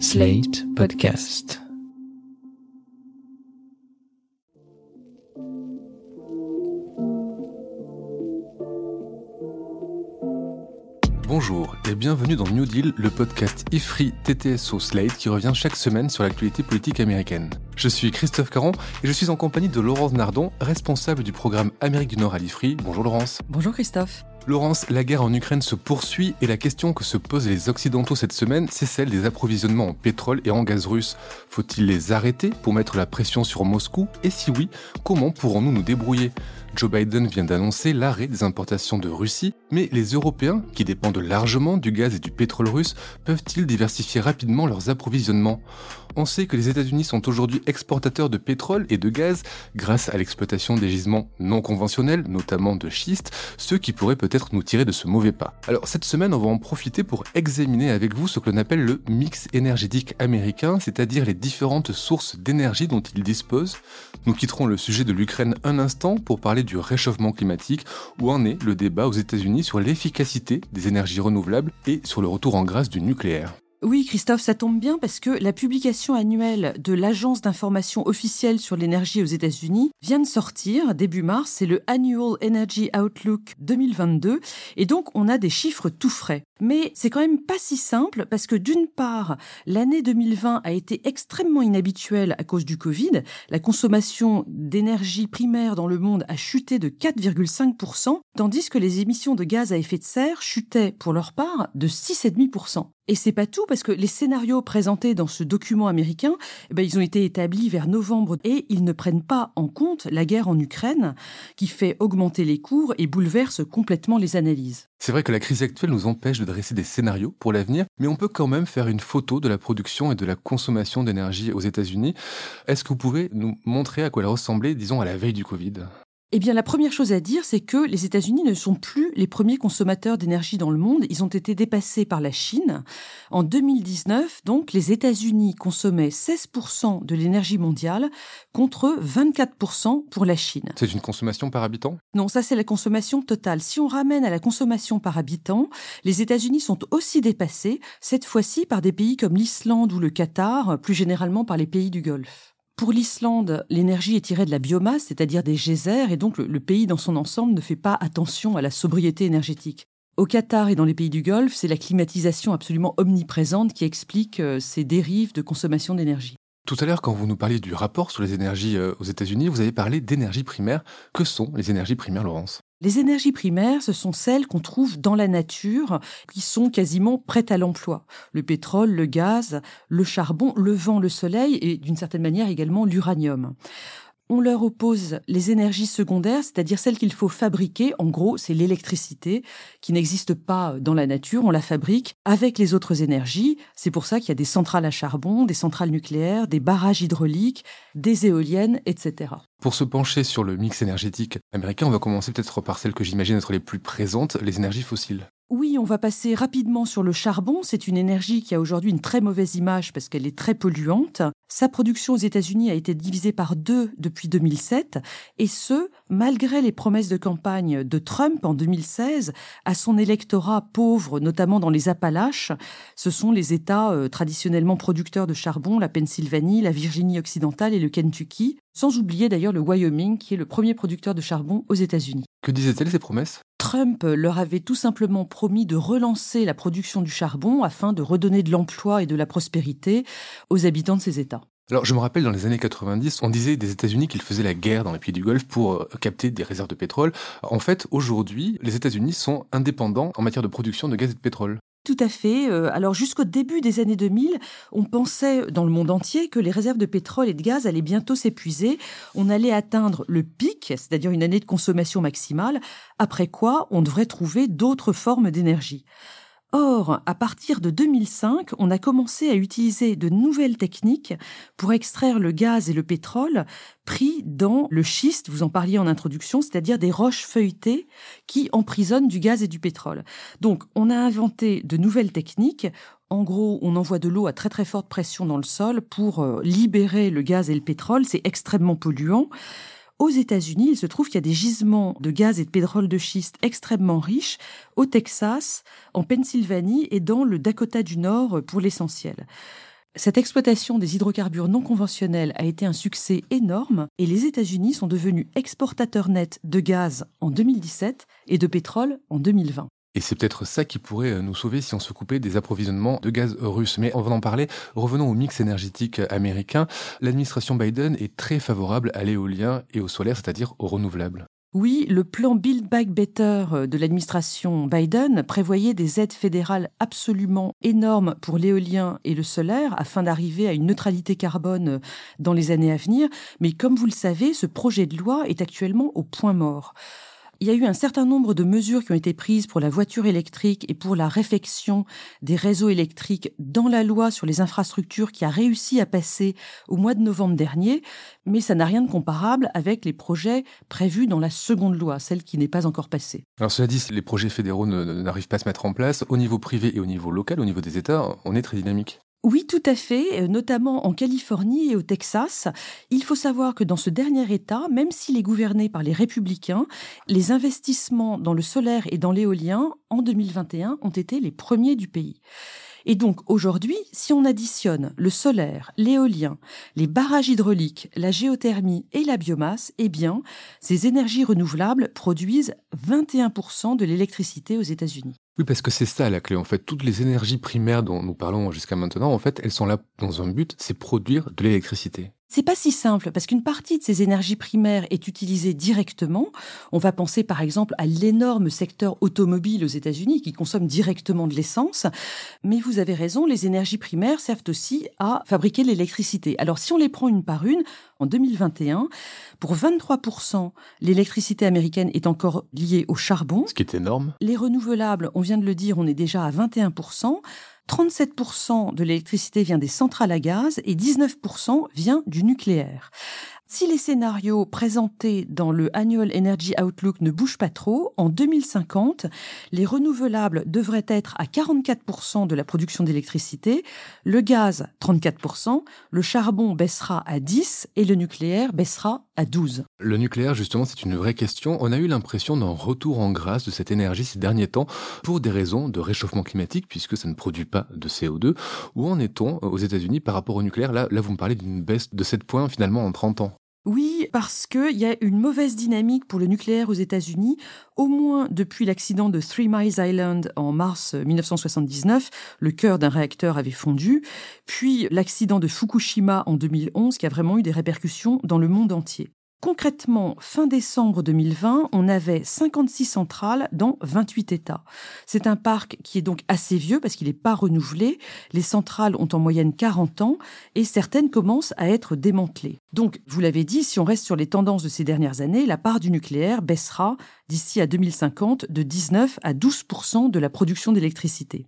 Slate Podcast. Bonjour et bienvenue dans New Deal, le podcast IFRI TTSO Slate qui revient chaque semaine sur l'actualité politique américaine. Je suis Christophe Caron et je suis en compagnie de Laurence Nardon, responsable du programme Amérique du Nord à l'IFRI. Bonjour Laurence. Bonjour Christophe. Laurence, la guerre en Ukraine se poursuit et la question que se posent les Occidentaux cette semaine, c'est celle des approvisionnements en pétrole et en gaz russe. Faut-il les arrêter pour mettre la pression sur Moscou? Et si oui, comment pourrons-nous nous débrouiller? Joe Biden vient d'annoncer l'arrêt des importations de Russie, mais les Européens, qui dépendent largement du gaz et du pétrole russe, peuvent-ils diversifier rapidement leurs approvisionnements? On sait que les États-Unis sont aujourd'hui exportateurs de pétrole et de gaz grâce à l'exploitation des gisements non conventionnels, notamment de schiste, ce qui pourrait peut-être nous tirer de ce mauvais pas. Alors cette semaine, on va en profiter pour examiner avec vous ce que l'on appelle le mix énergétique américain, c'est-à-dire les différentes sources d'énergie dont il dispose. Nous quitterons le sujet de l'Ukraine un instant pour parler du réchauffement climatique, où en est le débat aux États-Unis sur l'efficacité des énergies renouvelables et sur le retour en grâce du nucléaire. Oui, Christophe, ça tombe bien parce que la publication annuelle de l'Agence d'information officielle sur l'énergie aux États-Unis vient de sortir début mars. C'est le Annual Energy Outlook 2022. Et donc, on a des chiffres tout frais. Mais c'est quand même pas si simple parce que d'une part, l'année 2020 a été extrêmement inhabituelle à cause du Covid. La consommation d'énergie primaire dans le monde a chuté de 4,5%, tandis que les émissions de gaz à effet de serre chutaient pour leur part de 6,5%. Et c'est pas tout parce que les scénarios présentés dans ce document américain, eh ben, ils ont été établis vers novembre et ils ne prennent pas en compte la guerre en Ukraine qui fait augmenter les cours et bouleverse complètement les analyses. C'est vrai que la crise actuelle nous empêche de dresser des scénarios pour l'avenir, mais on peut quand même faire une photo de la production et de la consommation d'énergie aux États-Unis. Est-ce que vous pouvez nous montrer à quoi elle ressemblait, disons, à la veille du Covid? Eh bien, la première chose à dire, c'est que les États-Unis ne sont plus les premiers consommateurs d'énergie dans le monde. Ils ont été dépassés par la Chine. En 2019, donc, les États-Unis consommaient 16% de l'énergie mondiale contre 24% pour la Chine. C'est une consommation par habitant? Non, ça c'est la consommation totale. Si on ramène à la consommation par habitant, les États-Unis sont aussi dépassés, cette fois-ci par des pays comme l'Islande ou le Qatar, plus généralement par les pays du Golfe. Pour l'Islande, l'énergie est tirée de la biomasse, c'est-à-dire des geysers, et donc le, pays dans son ensemble ne fait pas attention à la sobriété énergétique. Au Qatar et dans les pays du Golfe, c'est la climatisation absolument omniprésente qui explique euh, ces dérives de consommation d'énergie. Tout à l'heure, quand vous nous parliez du rapport sur les énergies euh, aux États-Unis, vous avez parlé d'énergie primaire. Que sont les énergies primaires, Laurence? Les énergies primaires, ce sont celles qu'on trouve dans la nature, qui sont quasiment prêtes à l'emploi. Le pétrole, le gaz, le charbon, le vent, le soleil et d'une certaine manière également l'uranium on leur oppose les énergies secondaires, c'est-à-dire celles qu'il faut fabriquer. En gros, c'est l'électricité qui n'existe pas dans la nature, on la fabrique avec les autres énergies. C'est pour ça qu'il y a des centrales à charbon, des centrales nucléaires, des barrages hydrauliques, des éoliennes, etc. Pour se pencher sur le mix énergétique américain, on va commencer peut-être par celles que j'imagine être les plus présentes, les énergies fossiles. Oui, on va passer rapidement sur le charbon. C'est une énergie qui a aujourd'hui une très mauvaise image parce qu'elle est très polluante. Sa production aux États-Unis a été divisée par deux depuis 2007, et ce, malgré les promesses de campagne de Trump en 2016 à son électorat pauvre, notamment dans les Appalaches. Ce sont les États euh, traditionnellement producteurs de charbon, la Pennsylvanie, la Virginie occidentale et le Kentucky, sans oublier d'ailleurs le Wyoming, qui est le premier producteur de charbon aux États-Unis. Que disaient-elles ces promesses? Trump leur avait tout simplement promis de relancer la production du charbon afin de redonner de l'emploi et de la prospérité aux habitants de ces États. Alors, je me rappelle, dans les années 90, on disait des États-Unis qu'ils faisaient la guerre dans les pays du Golfe pour euh, capter des réserves de pétrole. En fait, aujourd'hui, les États-Unis sont indépendants en matière de production de gaz et de pétrole. Tout à fait. Euh, alors jusqu'au début des années 2000, on pensait dans le monde entier que les réserves de pétrole et de gaz allaient bientôt s'épuiser. On allait atteindre le pic, c'est-à-dire une année de consommation maximale, après quoi on devrait trouver d'autres formes d'énergie. Or, à partir de 2005, on a commencé à utiliser de nouvelles techniques pour extraire le gaz et le pétrole pris dans le schiste, vous en parliez en introduction, c'est-à-dire des roches feuilletées qui emprisonnent du gaz et du pétrole. Donc, on a inventé de nouvelles techniques. En gros, on envoie de l'eau à très très forte pression dans le sol pour euh, libérer le gaz et le pétrole. C'est extrêmement polluant. Aux États-Unis, il se trouve qu'il y a des gisements de gaz et de pétrole de schiste extrêmement riches au Texas, en Pennsylvanie et dans le Dakota du Nord pour l'essentiel. Cette exploitation des hydrocarbures non conventionnels a été un succès énorme et les États-Unis sont devenus exportateurs nets de gaz en 2017 et de pétrole en 2020. Et c'est peut-être ça qui pourrait euh, nous sauver si on se coupait des approvisionnements de gaz russe. Mais on va en parler. Revenons au mix énergétique américain. L'administration Biden est très favorable à l'éolien et au solaire, c'est-à-dire aux renouvelables. Oui, le plan Build Back Better euh, de l'administration Biden prévoyait des aides fédérales absolument énormes pour l'éolien et le solaire afin d'arriver à une neutralité carbone euh, dans les années à venir. Mais comme vous le savez, ce projet de loi est actuellement au point mort. Il y a eu un certain nombre de mesures qui ont été prises pour la voiture électrique et pour la réfection des réseaux électriques dans la loi sur les infrastructures qui a réussi à passer au mois de novembre dernier, mais ça n'a rien de comparable avec les projets prévus dans la seconde loi, celle qui n'est pas encore passée. Alors cela dit, les projets fédéraux n'arrivent pas à se mettre en place. Au niveau privé et au niveau local, au niveau des États, on est très dynamique. Oui, tout à fait, euh, notamment en Californie et au Texas. Il faut savoir que dans ce dernier État, même s'il est gouverné par les républicains, les investissements dans le solaire et dans l'éolien en 2021 ont été les premiers du pays. Et donc aujourd'hui, si on additionne le solaire, l'éolien, les barrages hydrauliques, la géothermie et la biomasse, eh bien, ces énergies renouvelables produisent 21% de l'électricité aux États-Unis. Oui, parce que c'est ça la clé. En fait, toutes les énergies primaires dont nous parlons jusqu'à maintenant, en fait, elles sont là dans un but, c'est produire de l'électricité. C'est pas si simple parce qu'une partie de ces énergies primaires est utilisée directement. On va penser par exemple à l'énorme secteur automobile aux États-Unis qui consomme directement de l'essence. Mais vous avez raison, les énergies primaires servent aussi à fabriquer l'électricité. Alors si on les prend une par une, en 2021, pour 23%, l'électricité américaine est encore liée au charbon. Ce qui est énorme. Les renouvelables, on vient de le dire, on est déjà à 21%. 37% de l'électricité vient des centrales à gaz et 19% vient du nucléaire. Si les scénarios présentés dans le Annual Energy Outlook ne bougent pas trop, en 2050, les renouvelables devraient être à 44% de la production d'électricité, le gaz 34%, le charbon baissera à 10% et le nucléaire baissera à 12%. Le nucléaire, justement, c'est une vraie question. On a eu l'impression d'un retour en grâce de cette énergie ces derniers temps pour des raisons de réchauffement climatique, puisque ça ne produit pas de CO2. Où en est-on aux États-Unis par rapport au nucléaire? Là, là, vous me parlez d'une baisse de 7 points finalement en 30 ans. Oui, parce qu'il y a une mauvaise dynamique pour le nucléaire aux États-Unis, au moins depuis l'accident de Three Miles Island en mars 1979, le cœur d'un réacteur avait fondu, puis l'accident de Fukushima en 2011 qui a vraiment eu des répercussions dans le monde entier. Concrètement, fin décembre 2020, on avait 56 centrales dans 28 États. C'est un parc qui est donc assez vieux parce qu'il n'est pas renouvelé. Les centrales ont en moyenne 40 ans et certaines commencent à être démantelées. Donc, vous l'avez dit, si on reste sur les tendances de ces dernières années, la part du nucléaire baissera d'ici à 2050 de 19 à 12% de la production d'électricité.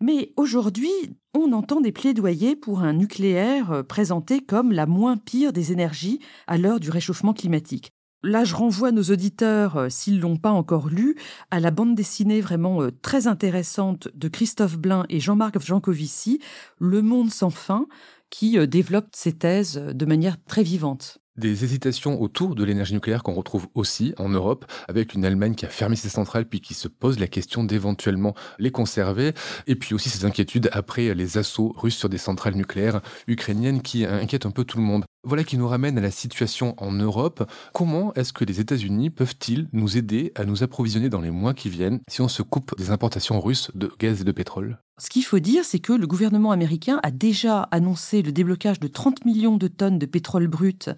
Mais aujourd'hui, on entend des plaidoyers pour un nucléaire euh, présenté comme la moins pire des énergies à l'heure du réchauffement climatique. Là, je renvoie nos auditeurs, euh, s'ils l'ont pas encore lu, à la bande dessinée vraiment euh, très intéressante de Christophe Blain et Jean-Marc Jancovici, Le monde sans fin, qui développe ces thèses de manière très vivante. Des hésitations autour de l'énergie nucléaire qu'on retrouve aussi en Europe, avec une Allemagne qui a fermé ses centrales puis qui se pose la question d'éventuellement les conserver, et puis aussi ces inquiétudes après les assauts russes sur des centrales nucléaires ukrainiennes qui inquiètent un peu tout le monde. Voilà qui nous ramène à la situation en Europe. Comment est-ce que les États-Unis peuvent-ils nous aider à nous approvisionner dans les mois qui viennent si on se coupe des importations russes de gaz et de pétrole? Ce qu'il faut dire, c'est que le gouvernement américain a déjà annoncé le déblocage de 30 millions de tonnes de pétrole brut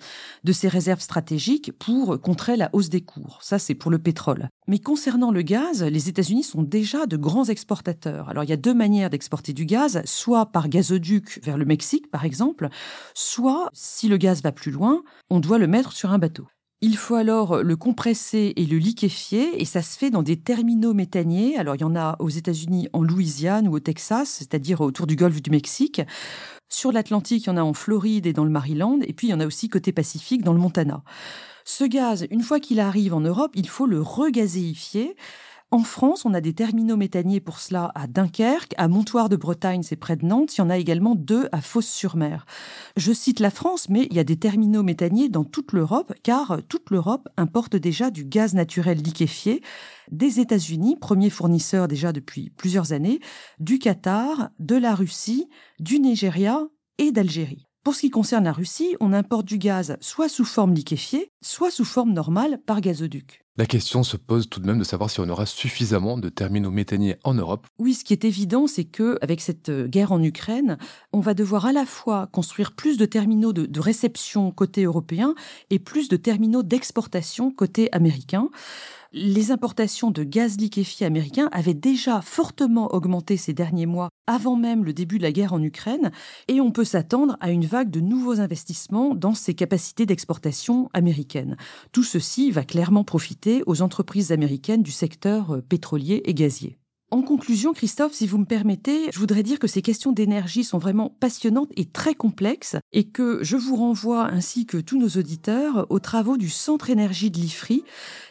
de ses réserves stratégiques pour contrer la hausse des cours. Ça, c'est pour le pétrole. Mais concernant le gaz, les États-Unis sont déjà de grands exportateurs. Alors, il y a deux manières d'exporter du gaz, soit par gazoduc vers le Mexique, par exemple, soit, si le gaz va plus loin, on doit le mettre sur un bateau. Il faut alors le compresser et le liquéfier, et ça se fait dans des terminaux méthaniers. Alors, il y en a aux États-Unis, en Louisiane ou au Texas, c'est-à-dire autour du golfe du Mexique. Sur l'Atlantique, il y en a en Floride et dans le Maryland, et puis il y en a aussi côté Pacifique, dans le Montana. Ce gaz, une fois qu'il arrive en Europe, il faut le regazéifier En France, on a des terminaux méthaniers pour cela à Dunkerque, à Montoire de Bretagne, c'est près de Nantes. Il y en a également deux à Fos-sur-Mer. Je cite la France, mais il y a des terminaux méthaniers dans toute l'Europe, car toute l'Europe importe déjà du gaz naturel liquéfié des États-Unis, premier fournisseur déjà depuis plusieurs années, du Qatar, de la Russie, du Nigeria et d'Algérie. Pour ce qui concerne la Russie, on importe du gaz soit sous forme liquéfiée, soit sous forme normale par gazoduc. La question se pose tout de même de savoir si on aura suffisamment de terminaux méthaniers en Europe. Oui, ce qui est évident, c'est que avec cette euh, guerre en Ukraine, on va devoir à la fois construire plus de terminaux de, de réception côté européen et plus de terminaux d'exportation côté américain les importations de gaz liquéfié américain avaient déjà fortement augmenté ces derniers mois, avant même le début de la guerre en Ukraine, et on peut s'attendre à une vague de nouveaux investissements dans ces capacités d'exportation américaines. Tout ceci va clairement profiter aux entreprises américaines du secteur euh, pétrolier et gazier. En conclusion, Christophe, si vous me permettez, je voudrais dire que ces questions d'énergie sont vraiment passionnantes et très complexes et que je vous renvoie ainsi que tous nos auditeurs aux travaux du Centre énergie de l'IFRI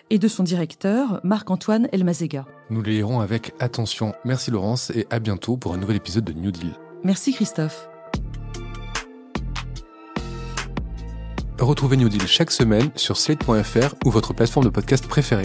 et de son directeur, Marc-Antoine Elmazega. Nous les lirons avec attention. Merci Laurence et à bientôt pour un nouvel épisode de New Deal. Merci Christophe. Retrouvez New Deal chaque semaine sur slate.fr ou votre plateforme de podcast préférée.